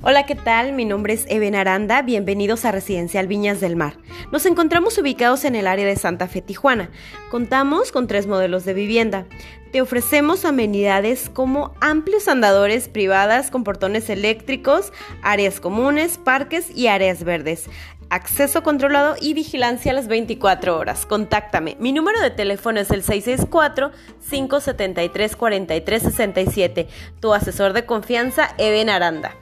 Hola, ¿qué tal? Mi nombre es Eben Aranda. Bienvenidos a Residencial Viñas del Mar. Nos encontramos ubicados en el área de Santa Fe, Tijuana. Contamos con tres modelos de vivienda. Te ofrecemos amenidades como amplios andadores privadas con portones eléctricos, áreas comunes, parques y áreas verdes. Acceso controlado y vigilancia a las 24 horas. Contáctame. Mi número de teléfono es el 664-573-4367. Tu asesor de confianza, Eben Aranda.